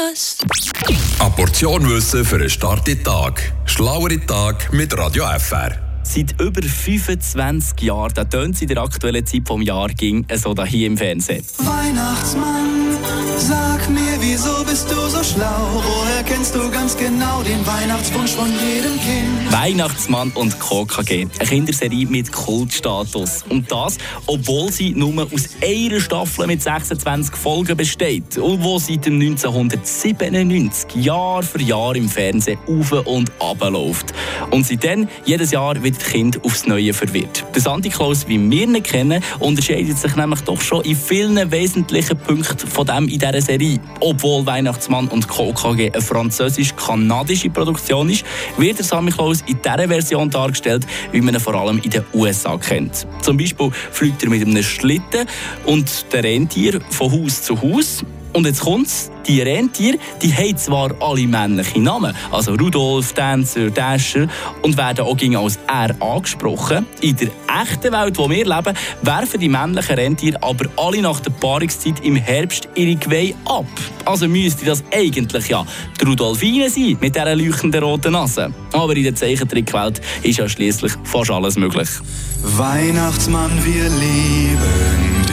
Eine Portion Wissen für einen starken Tag. Schlauere Tag mit Radio FR. Seit über 25 Jahren, da tönt sie in der aktuellen Zeit vom Jahr ging, so da hier im Fernsehen. Weihnachtsmann, sag mir, wieso bist du so schlau? Woher kennst du ganz genau den Weihnachtswunsch von jedem Kind? Weihnachtsmann und KKG, eine Kinderserie mit Kultstatus. Und das, obwohl sie nur aus einer Staffel mit 26 Folgen besteht und wo seit 1997 Jahr für Jahr im Fernsehen auf und ab läuft. Und seitdem jedes Jahr wird das Kind aufs Neue verwirrt. Der Sandy Claus, wie wir ihn kennen, unterscheidet sich nämlich doch schon in vielen wesentlichen Punkten von dem in dieser Serie. Obwohl Weihnachtsmann und KKG eine französisch-kanadische Produktion ist, wird der Sammy Claus in dieser Version dargestellt, wie man ihn vor allem in den USA kennt. Zum Beispiel fliegt er mit einem Schlitten und der Rentier von Haus zu Haus. Und jetzt kommt's, die Rentiere, die haben zwar alle männliche Namen, also Rudolf, Dancer, Dasher, und werden auch gegen als er angesprochen. In der echten Welt, wo wir leben, werfen die männlichen Rentiere aber alle nach der Paarungszeit im Herbst ihre Geweih ab. Also müsste das eigentlich ja die Rudolfine sein, mit dieser leuchtenden roten Nase. Aber in der Zeichentrickwelt ist ja schließlich fast alles möglich. Weihnachtsmann, wir lieben